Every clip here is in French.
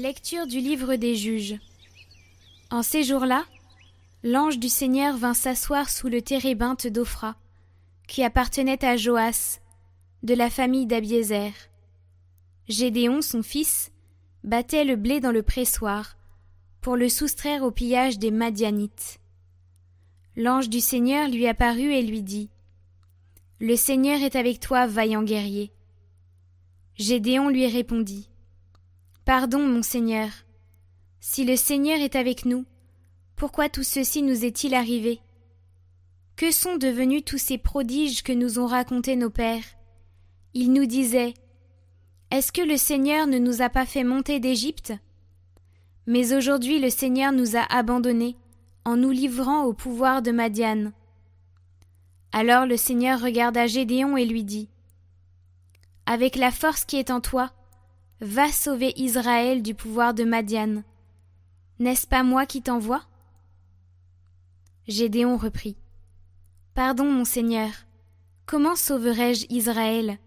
Lecture du livre des juges. En ces jours-là, l'ange du Seigneur vint s'asseoir sous le térébinthe d'Ophra, qui appartenait à Joas, de la famille d'Abiézer. Gédéon, son fils, battait le blé dans le pressoir, pour le soustraire au pillage des Madianites. L'ange du Seigneur lui apparut et lui dit Le Seigneur est avec toi, vaillant guerrier. Gédéon lui répondit Pardon, mon Seigneur. Si le Seigneur est avec nous, pourquoi tout ceci nous est-il arrivé? Que sont devenus tous ces prodiges que nous ont racontés nos pères? Ils nous disaient Est-ce que le Seigneur ne nous a pas fait monter d'Égypte? Mais aujourd'hui le Seigneur nous a abandonnés en nous livrant au pouvoir de Madiane. Alors le Seigneur regarda Gédéon et lui dit Avec la force qui est en toi, Va sauver Israël du pouvoir de Madian. N'est-ce pas moi qui t'envoie? Gédéon reprit. Pardon, mon Seigneur. Comment sauverai-je Israël?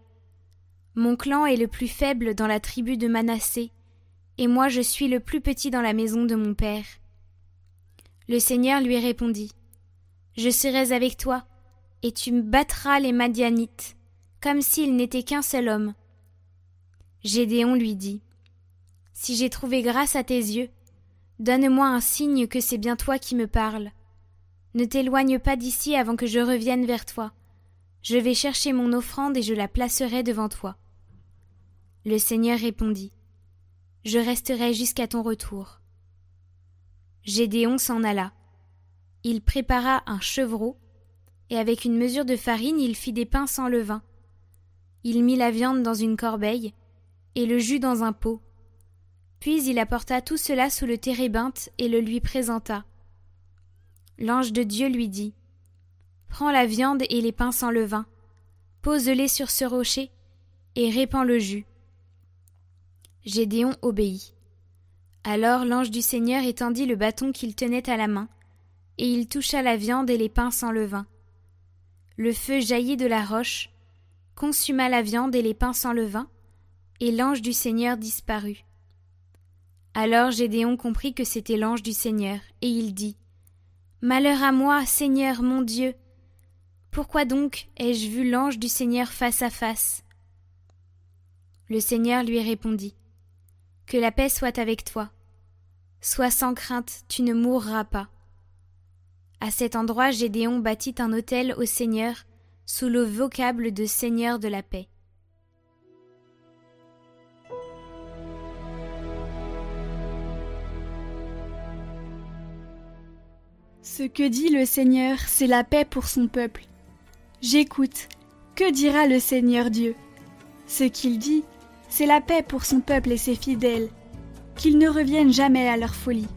Mon clan est le plus faible dans la tribu de Manassé, et moi je suis le plus petit dans la maison de mon père. Le Seigneur lui répondit. Je serai avec toi, et tu me battras les Madianites, comme s'il n'était qu'un seul homme. Gédéon lui dit Si j'ai trouvé grâce à tes yeux, donne-moi un signe que c'est bien toi qui me parles. Ne t'éloigne pas d'ici avant que je revienne vers toi. Je vais chercher mon offrande et je la placerai devant toi. Le Seigneur répondit Je resterai jusqu'à ton retour. Gédéon s'en alla. Il prépara un chevreau, et avec une mesure de farine il fit des pains sans levain. Il mit la viande dans une corbeille, et le jus dans un pot. Puis il apporta tout cela sous le térébinthe et le lui présenta. L'ange de Dieu lui dit Prends la viande et les pains sans levain, pose-les sur ce rocher et répands le jus. Gédéon obéit. Alors l'ange du Seigneur étendit le bâton qu'il tenait à la main, et il toucha la viande et les pains sans levain. Le feu jaillit de la roche, consuma la viande et les pains sans levain, et l'ange du Seigneur disparut. Alors Gédéon comprit que c'était l'ange du Seigneur, et il dit Malheur à moi, Seigneur mon Dieu Pourquoi donc ai-je vu l'ange du Seigneur face à face? Le Seigneur lui répondit Que la paix soit avec toi. Sois sans crainte, tu ne mourras pas. À cet endroit, Gédéon bâtit un autel au Seigneur sous le vocable de Seigneur de la paix. Ce que dit le Seigneur, c'est la paix pour son peuple. J'écoute. Que dira le Seigneur Dieu? Ce qu'il dit, c'est la paix pour son peuple et ses fidèles, qu'ils ne reviennent jamais à leur folie.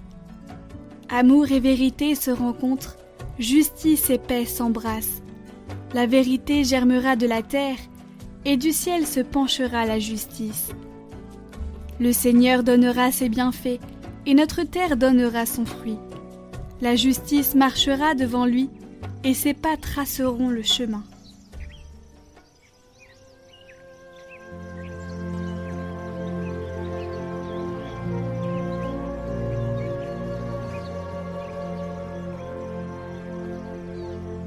Amour et vérité se rencontrent, justice et paix s'embrassent. La vérité germera de la terre, et du ciel se penchera la justice. Le Seigneur donnera ses bienfaits, et notre terre donnera son fruit. La justice marchera devant lui, et ses pas traceront le chemin.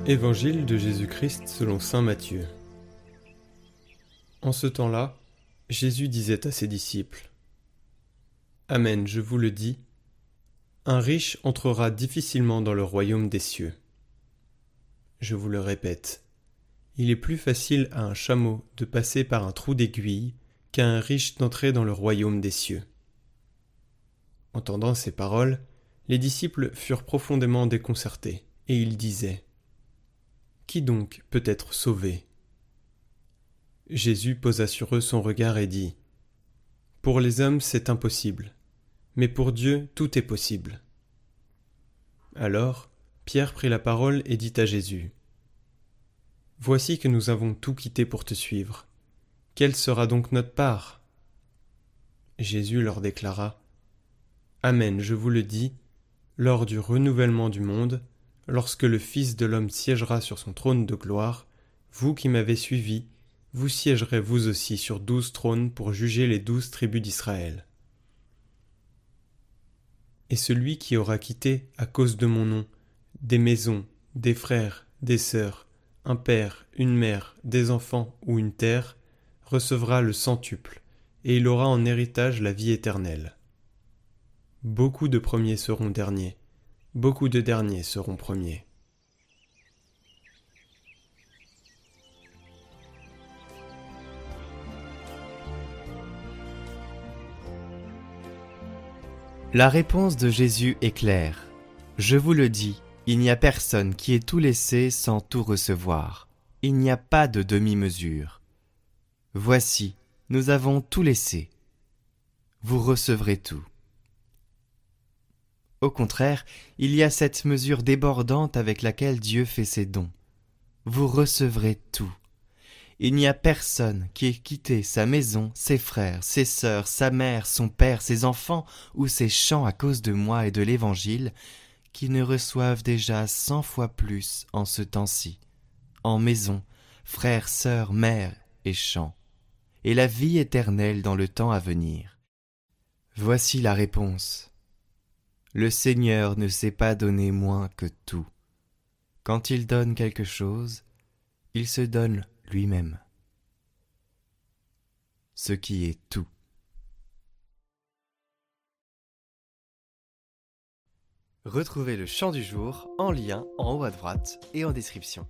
Évangile de Jésus-Christ selon Saint Matthieu. En ce temps-là, Jésus disait à ses disciples Amen, je vous le dis, un riche entrera difficilement dans le royaume des cieux. Je vous le répète, il est plus facile à un chameau de passer par un trou d'aiguille qu'à un riche d'entrer dans le royaume des cieux. Entendant ces paroles, les disciples furent profondément déconcertés, et ils disaient Qui donc peut être sauvé? Jésus posa sur eux son regard et dit Pour les hommes c'est impossible, mais pour Dieu tout est possible. Alors Pierre prit la parole et dit à Jésus Voici que nous avons tout quitté pour te suivre. Quelle sera donc notre part? Jésus leur déclara Amen, je vous le dis, lors du renouvellement du monde, lorsque le Fils de l'homme siégera sur son trône de gloire, vous qui m'avez suivi, vous siégerez vous aussi sur douze trônes pour juger les douze tribus d'Israël. Et celui qui aura quitté, à cause de mon nom, des maisons, des frères, des sœurs, un père, une mère, des enfants ou une terre, recevra le centuple, et il aura en héritage la vie éternelle. Beaucoup de premiers seront derniers, beaucoup de derniers seront premiers. La réponse de Jésus est claire. Je vous le dis, il n'y a personne qui ait tout laissé sans tout recevoir. Il n'y a pas de demi-mesure. Voici, nous avons tout laissé. Vous recevrez tout. Au contraire, il y a cette mesure débordante avec laquelle Dieu fait ses dons. Vous recevrez tout. Il n'y a personne qui ait quitté sa maison, ses frères, ses sœurs, sa mère, son père, ses enfants ou ses champs à cause de moi et de l'Évangile, qui ne reçoivent déjà cent fois plus en ce temps-ci, en maison, frères, sœurs, mères et champs, et la vie éternelle dans le temps à venir. Voici la réponse. Le Seigneur ne s'est pas donné moins que tout. Quand il donne quelque chose, il se donne lui-même. Ce qui est tout. Retrouvez le chant du jour en lien en haut à droite et en description.